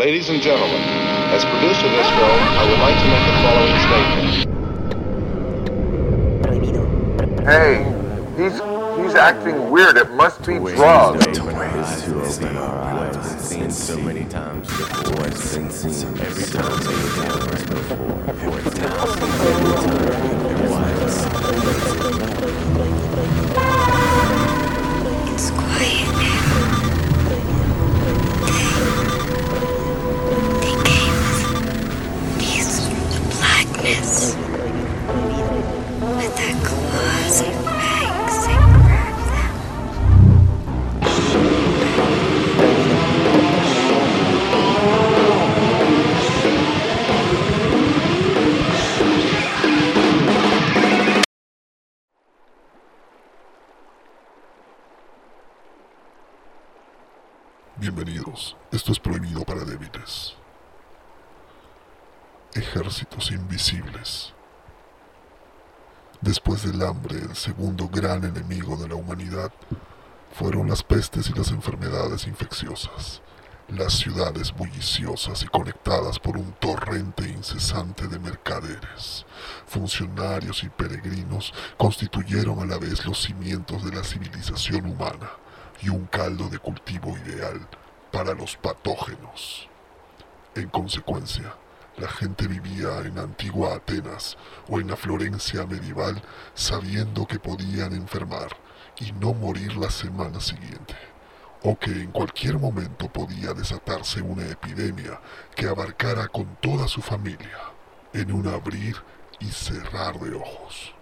Ladies and gentlemen, as producer of this film, I would like to make the following statement. Hey, he's he's acting weird. It must be drugs. is to open our eyes. It's seen so many times before. It's been seen every time they were before. Every time, every time it was. Yes. With that closet. El segundo gran enemigo de la humanidad fueron las pestes y las enfermedades infecciosas. Las ciudades bulliciosas y conectadas por un torrente incesante de mercaderes, funcionarios y peregrinos constituyeron a la vez los cimientos de la civilización humana y un caldo de cultivo ideal para los patógenos. En consecuencia, la gente vivía en antigua Atenas o en la Florencia medieval sabiendo que podían enfermar y no morir la semana siguiente, o que en cualquier momento podía desatarse una epidemia que abarcara con toda su familia en un abrir y cerrar de ojos.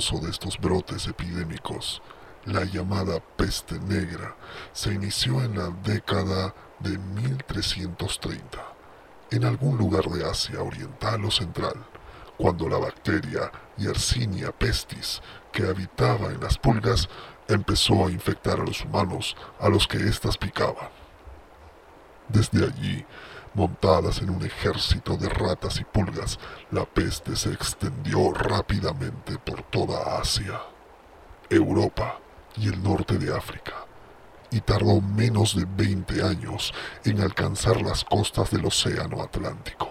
De estos brotes epidémicos, la llamada peste negra, se inició en la década de 1330, en algún lugar de Asia Oriental o Central, cuando la bacteria Yersinia pestis, que habitaba en las pulgas, empezó a infectar a los humanos a los que éstas picaban. Desde allí, Montadas en un ejército de ratas y pulgas, la peste se extendió rápidamente por toda Asia, Europa y el norte de África, y tardó menos de 20 años en alcanzar las costas del Océano Atlántico.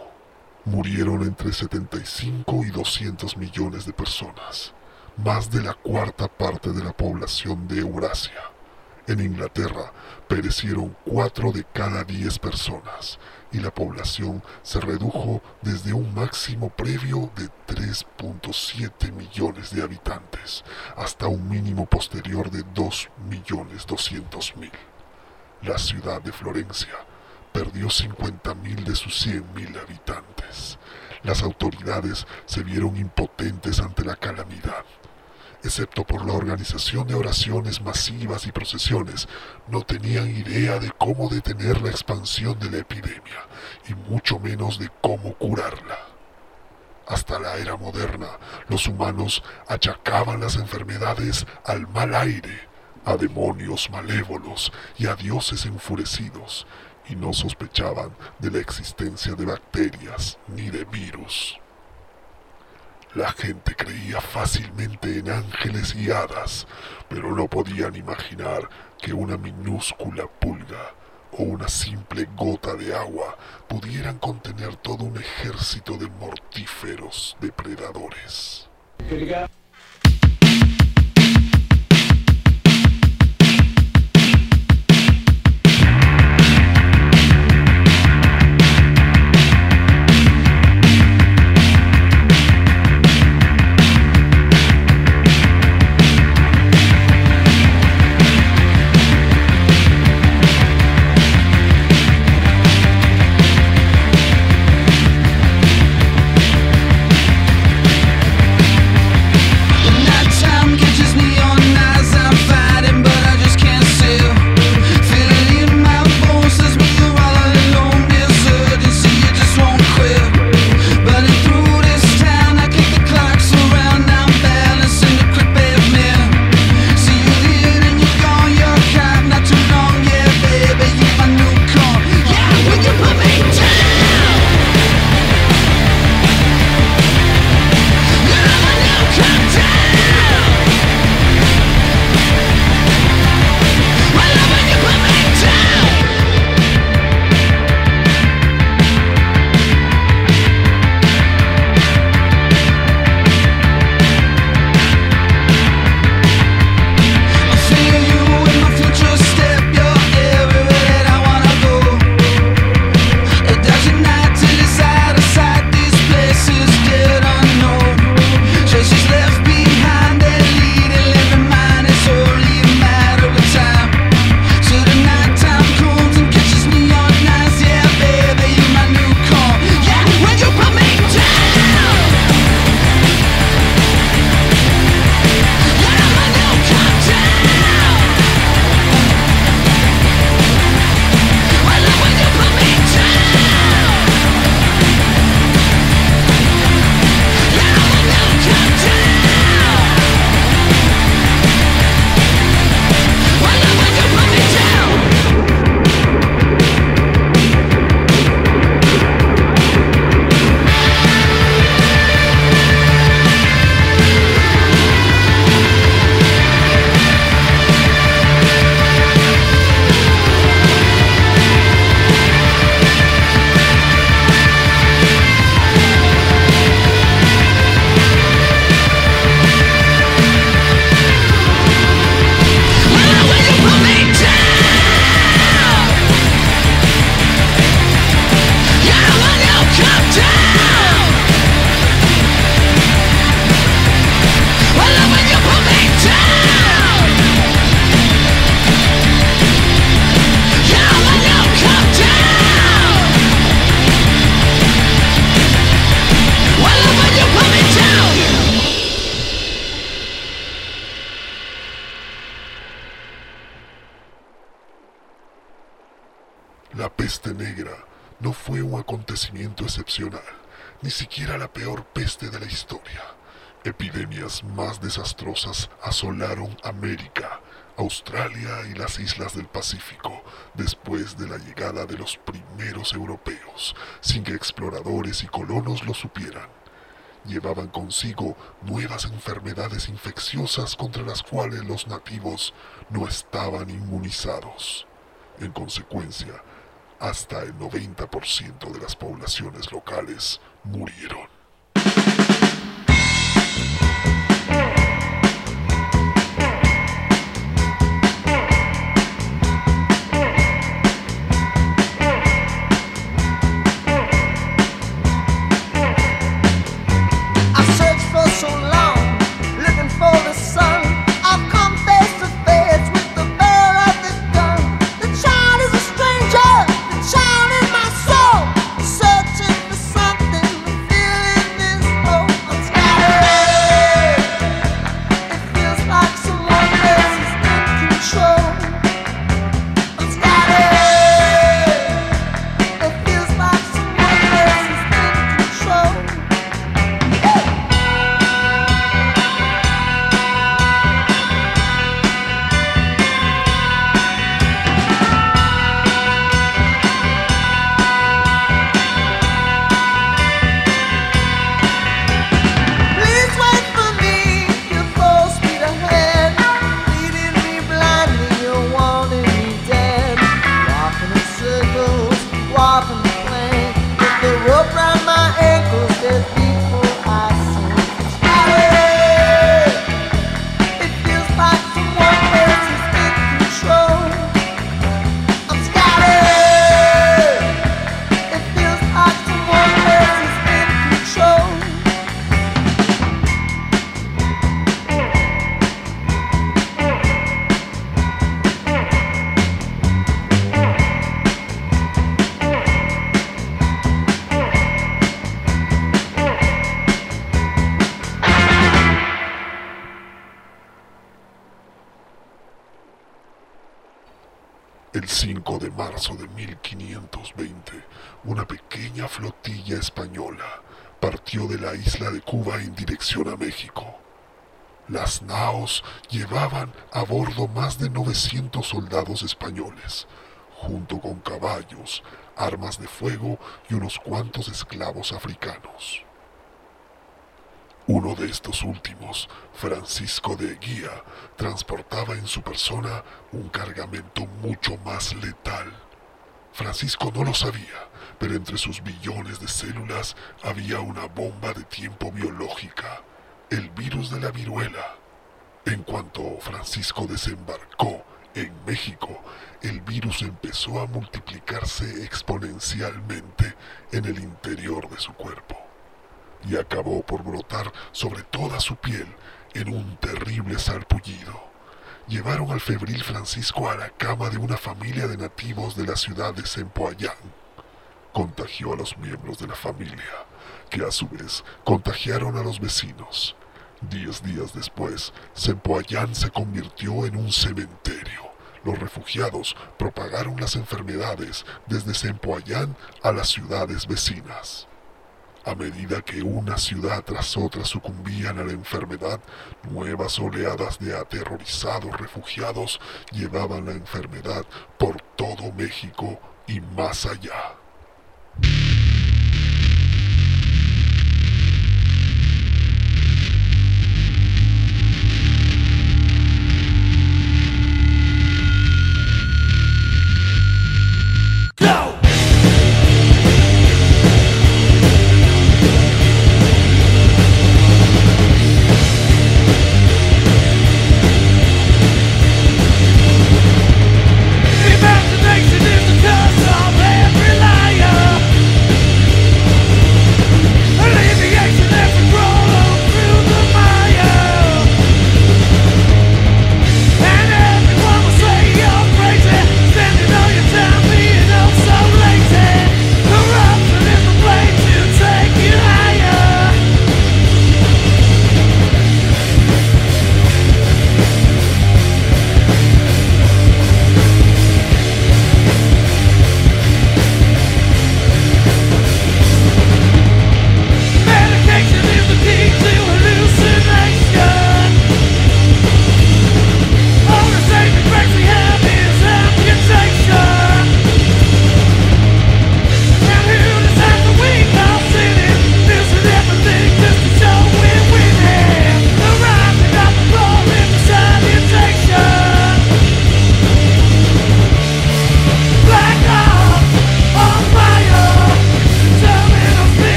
Murieron entre 75 y 200 millones de personas, más de la cuarta parte de la población de Eurasia. En Inglaterra perecieron 4 de cada 10 personas y la población se redujo desde un máximo previo de 3.7 millones de habitantes hasta un mínimo posterior de 2 millones 200 mil. La ciudad de Florencia perdió 50.000 de sus 100.000 habitantes. Las autoridades se vieron impotentes ante la calamidad. Excepto por la organización de oraciones masivas y procesiones, no tenían idea de cómo detener la expansión de la epidemia y mucho menos de cómo curarla. Hasta la era moderna, los humanos achacaban las enfermedades al mal aire, a demonios malévolos y a dioses enfurecidos, y no sospechaban de la existencia de bacterias ni de virus. La gente creía fácilmente en ángeles y hadas, pero no podían imaginar que una minúscula pulga o una simple gota de agua pudieran contener todo un ejército de mortíferos depredadores. Exploradores y colonos lo supieran. Llevaban consigo nuevas enfermedades infecciosas contra las cuales los nativos no estaban inmunizados. En consecuencia, hasta el 90% de las poblaciones locales murieron. El 5 de marzo de 1520, una pequeña flotilla española partió de la isla de Cuba en dirección a México. Las naos llevaban a bordo más de 900 soldados españoles, junto con caballos, armas de fuego y unos cuantos esclavos africanos. Uno de estos últimos, Francisco de Eguía, transportaba en su persona un cargamento mucho más letal. Francisco no lo sabía, pero entre sus billones de células había una bomba de tiempo biológica, el virus de la viruela. En cuanto Francisco desembarcó en México, el virus empezó a multiplicarse exponencialmente en el interior de su cuerpo y acabó por brotar sobre toda su piel en un terrible sarpullido. Llevaron al febril Francisco a la cama de una familia de nativos de la ciudad de Sempoayán. Contagió a los miembros de la familia, que a su vez contagiaron a los vecinos. Diez días después, Sempoayán se convirtió en un cementerio. Los refugiados propagaron las enfermedades desde Sempoayán a las ciudades vecinas. A medida que una ciudad tras otra sucumbían a la enfermedad, nuevas oleadas de aterrorizados refugiados llevaban la enfermedad por todo México y más allá.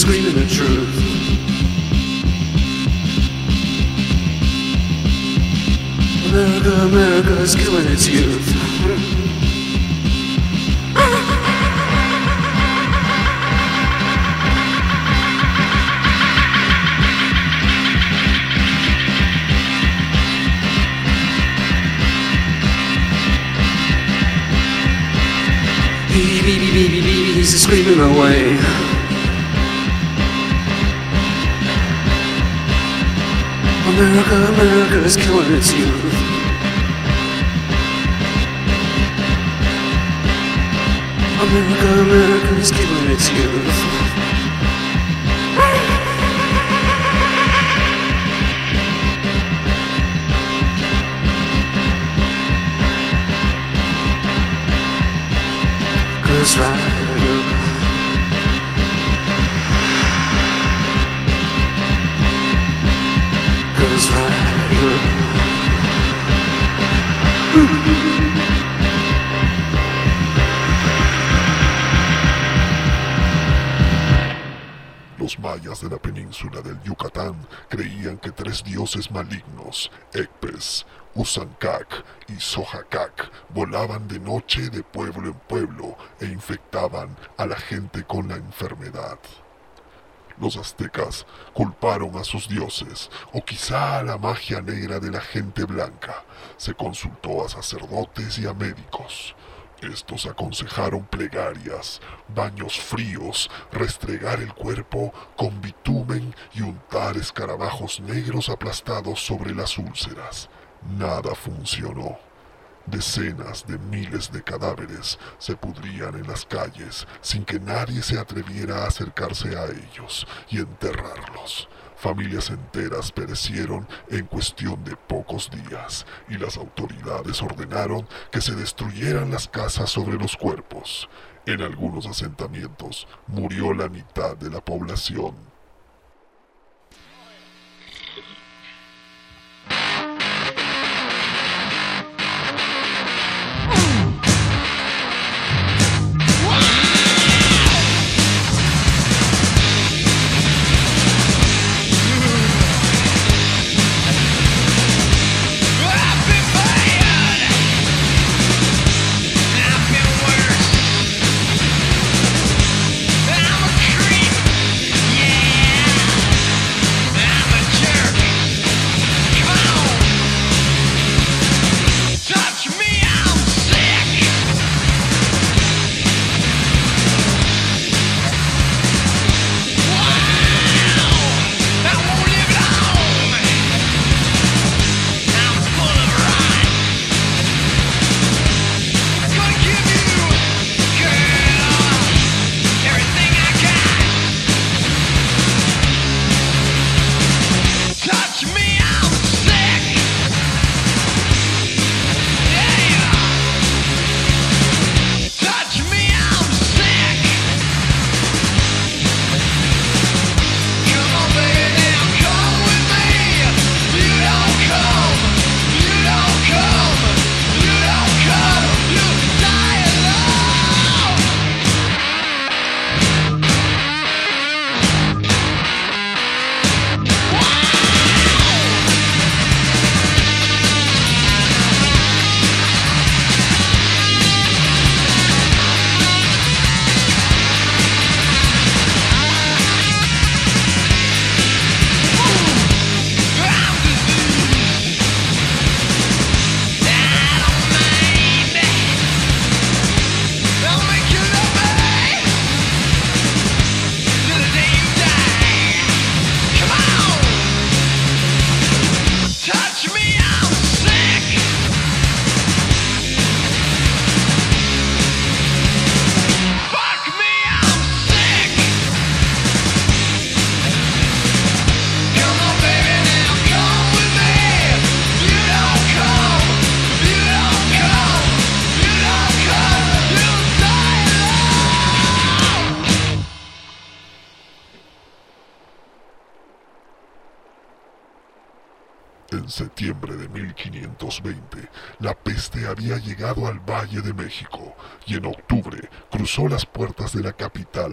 Screaming the truth. America, America is killing its youth. He's screaming away. America, America is killing its youth. America, America is killing its youth. Ghost Rider. Malignos, Ecpes, Usancac y Sojacac, volaban de noche de pueblo en pueblo e infectaban a la gente con la enfermedad. Los aztecas culparon a sus dioses, o quizá a la magia negra de la gente blanca. Se consultó a sacerdotes y a médicos. Estos aconsejaron plegarias, baños fríos, restregar el cuerpo con bitumen y untar escarabajos negros aplastados sobre las úlceras. Nada funcionó. Decenas de miles de cadáveres se pudrían en las calles sin que nadie se atreviera a acercarse a ellos y enterrarlos. Familias enteras perecieron en cuestión de pocos días y las autoridades ordenaron que se destruyeran las casas sobre los cuerpos. En algunos asentamientos murió la mitad de la población.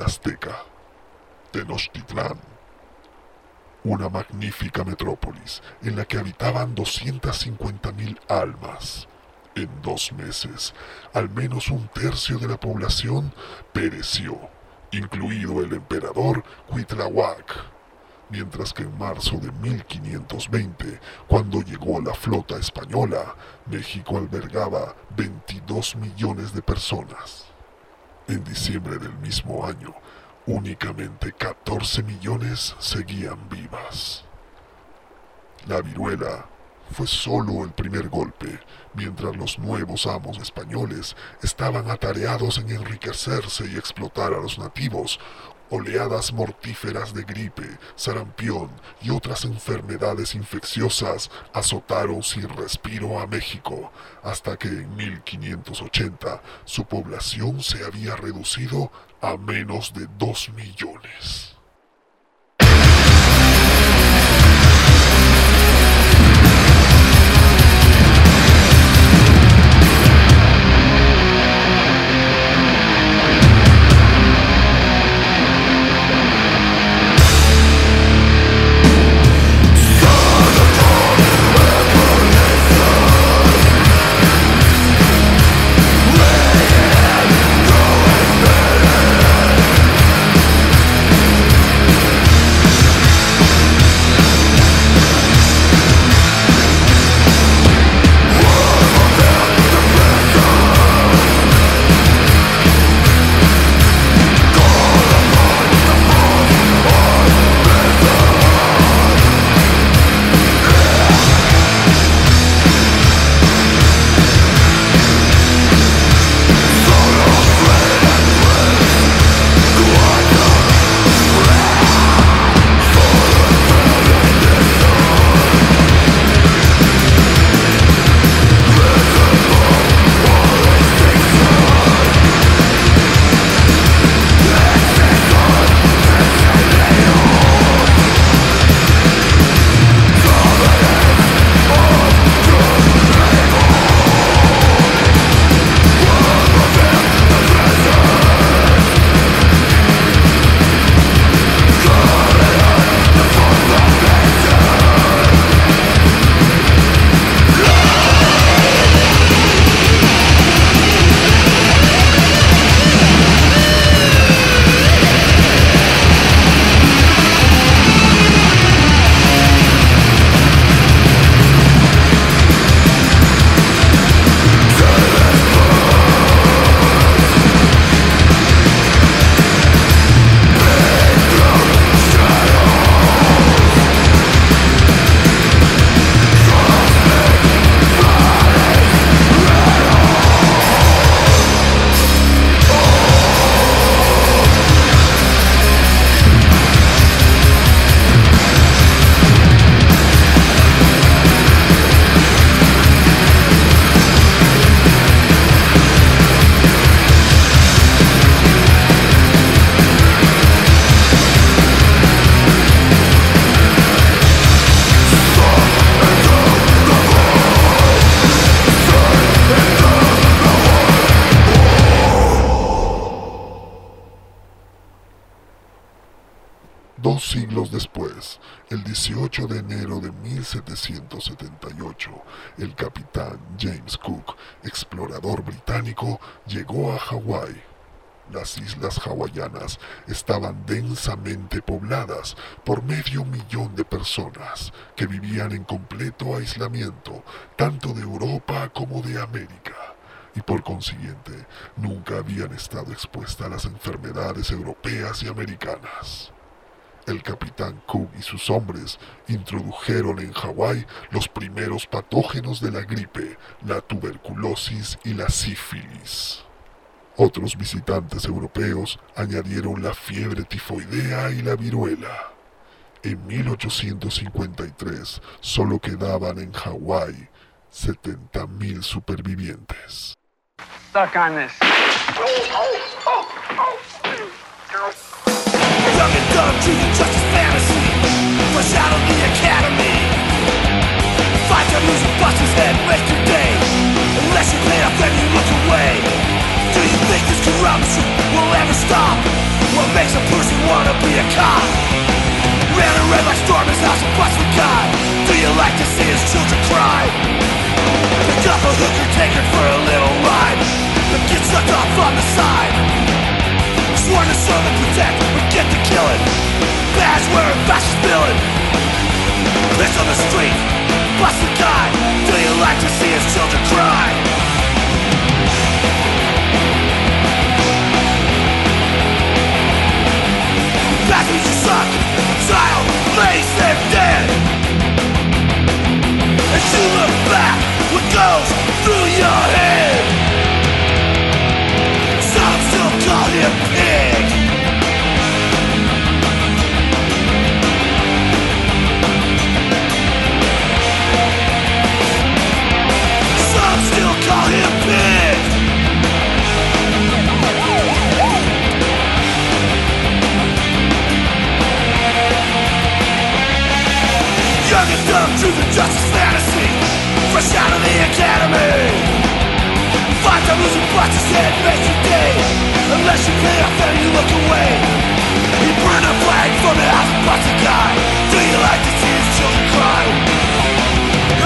Azteca, Tenochtitlán. Una magnífica metrópolis en la que habitaban 250.000 almas. En dos meses, al menos un tercio de la población pereció, incluido el emperador Cuitlahuac mientras que en marzo de 1520, cuando llegó la flota española, México albergaba 22 millones de personas. En diciembre del mismo año, únicamente 14 millones seguían vivas. La viruela fue solo el primer golpe, mientras los nuevos amos españoles estaban atareados en enriquecerse y explotar a los nativos, oleadas mortíferas de gripe, sarampión y otras enfermedades infecciosas azotaron sin respiro a México, hasta que en 1580 su población se había reducido a menos de 2 millones. 18 de enero de 1778, el capitán James Cook, explorador británico, llegó a Hawái. Las islas hawaianas estaban densamente pobladas por medio millón de personas que vivían en completo aislamiento, tanto de Europa como de América y por consiguiente nunca habían estado expuestas a las enfermedades europeas y americanas. El capitán Cook y sus hombres introdujeron en Hawái los primeros patógenos de la gripe, la tuberculosis y la sífilis. Otros visitantes europeos añadieron la fiebre tifoidea y la viruela. En 1853 solo quedaban en Hawái 70.000 supervivientes. Stuck on this. Some to the justice fantasy. Fresh out of the academy. Five times losing buses head, waste your day. Unless you clean up then you look away. Do you think this corruption will ever stop? What makes a person wanna be a cop? Ran and red like storm is house a bus we got Do you like to see his children cry? Pick up a hooker, take her for a little ride. But get sucked off on the side. Sworn to serve and protect. On the street, bust the guy. Do you like to see his children cry? That means you suck, child, face them dead. As you look back, what goes through your head? Truth and justice fantasy. Fresh out of the academy. Five time losing his head makes you day Unless you pay off then you look away. He burned a flag from the house and busts a guy. Do you like to see his children cry?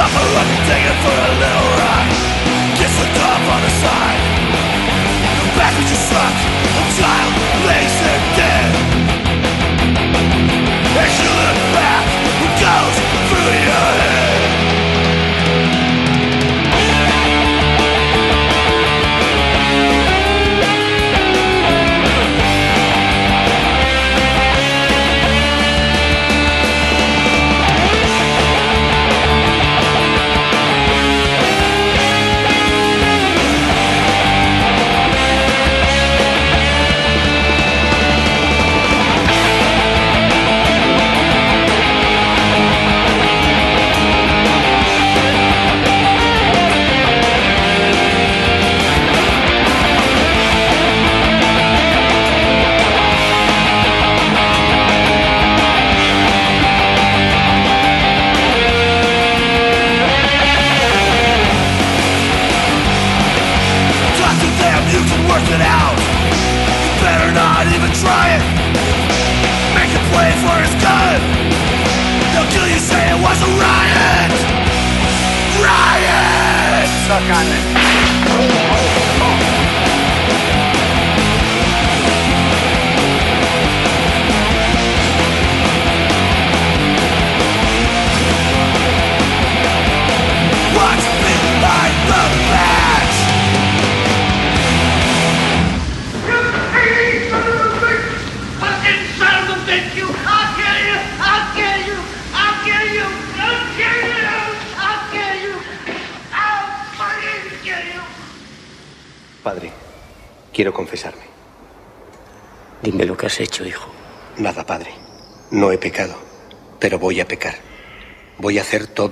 Off a and take it for a little ride Get slipped off on the side. Back with your suck A child lays there dead. As you look back through your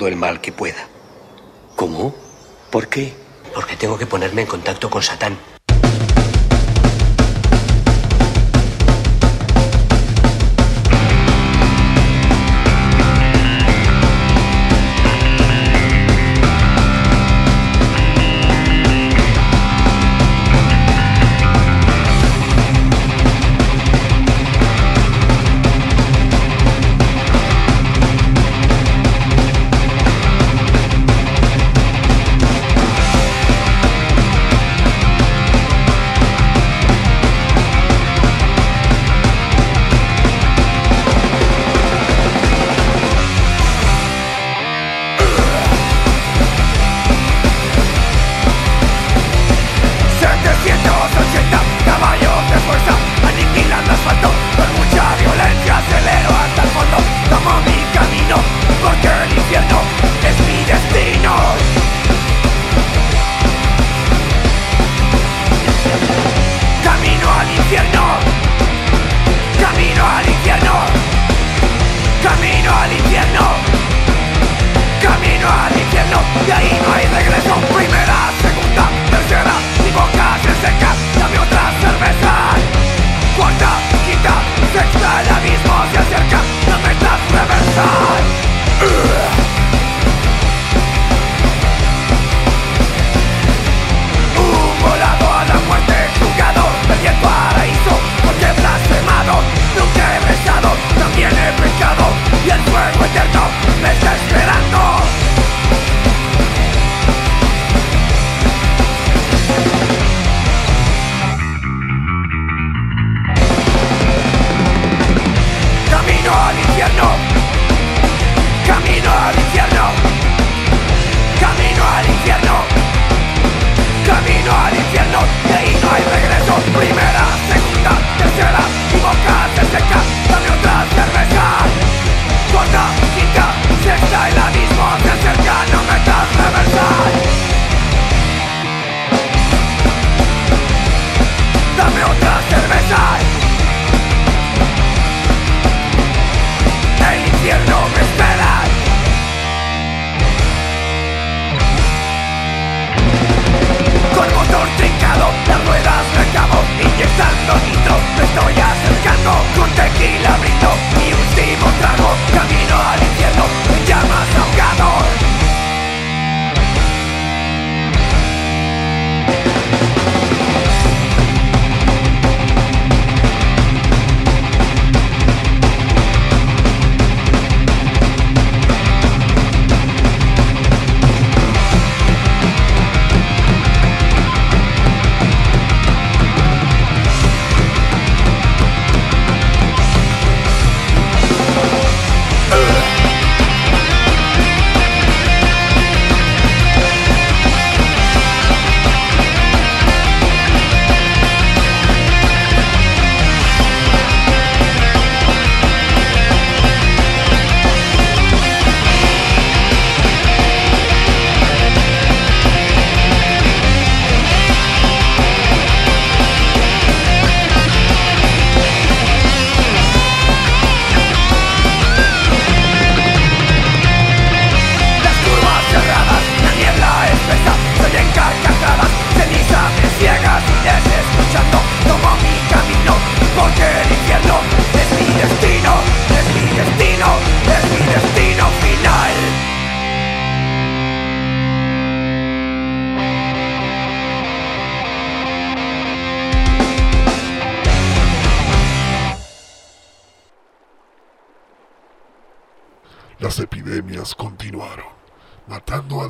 el mal que pueda. ¿Cómo? ¿Por qué? Porque tengo que ponerme en contacto con Satán.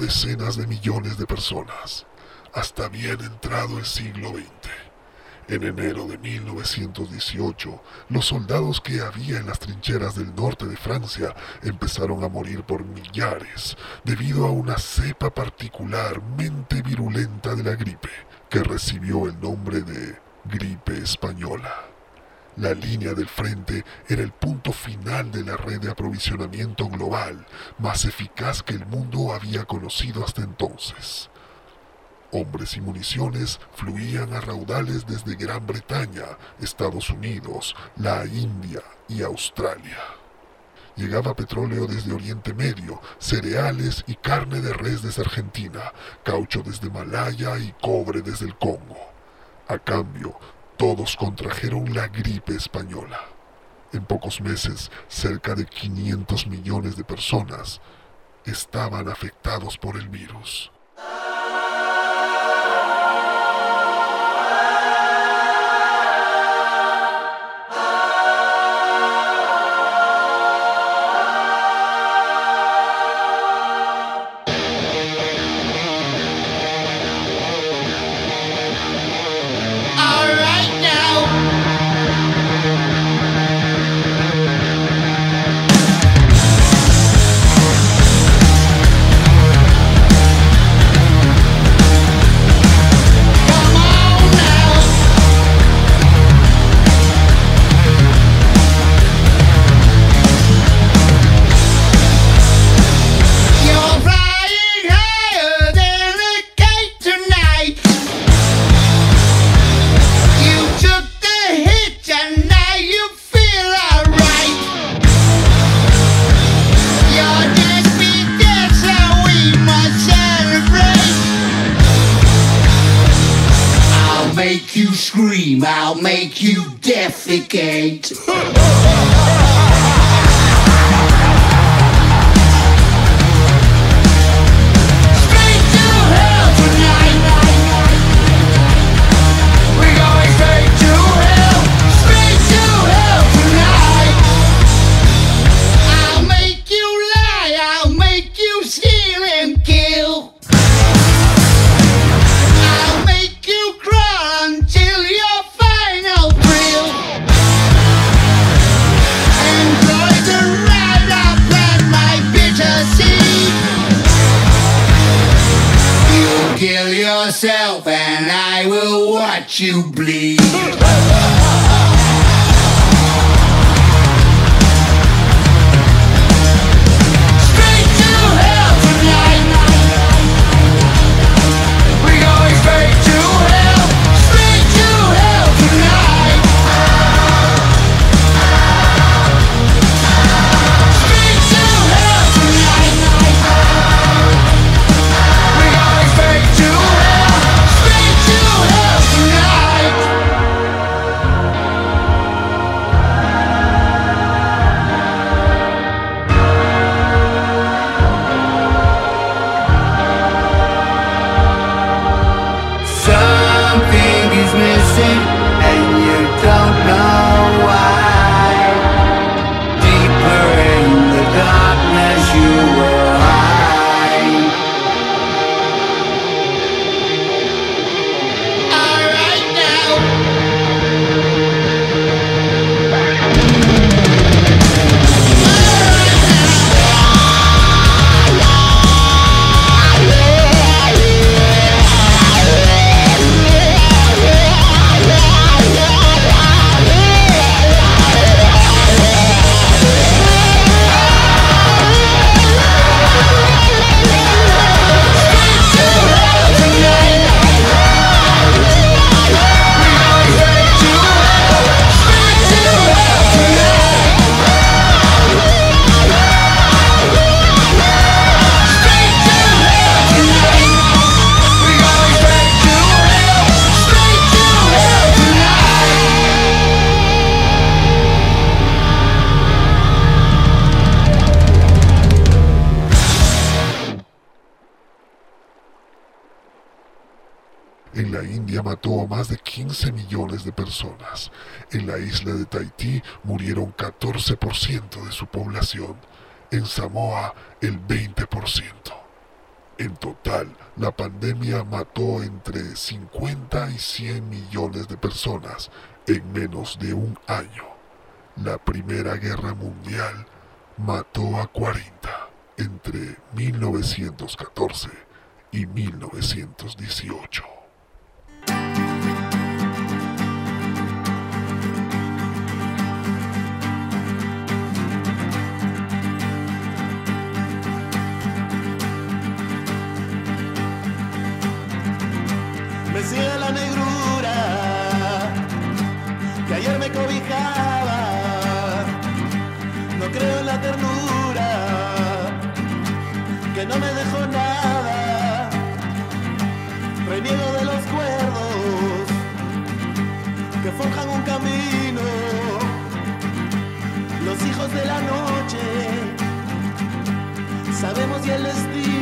Decenas de millones de personas, hasta bien entrado el siglo XX. En enero de 1918, los soldados que había en las trincheras del norte de Francia empezaron a morir por millares debido a una cepa particularmente virulenta de la gripe, que recibió el nombre de gripe española. La línea del frente era el punto final de la red de aprovisionamiento global más eficaz que el mundo había conocido hasta entonces. Hombres y municiones fluían a raudales desde Gran Bretaña, Estados Unidos, la India y Australia. Llegaba petróleo desde Oriente Medio, cereales y carne de res desde Argentina, caucho desde Malaya y cobre desde el Congo. A cambio, todos contrajeron la gripe española. En pocos meses, cerca de 500 millones de personas estaban afectados por el virus. Bleed. India mató a más de 15 millones de personas. En la isla de Tahití murieron 14% de su población. En Samoa el 20%. En total, la pandemia mató entre 50 y 100 millones de personas en menos de un año. La Primera Guerra Mundial mató a 40 entre 1914 y 1918. Sigue la negrura que ayer me cobijaba. No creo en la ternura que no me dejó nada. Reniego de los cuerdos que forjan un camino. Los hijos de la noche sabemos y el destino.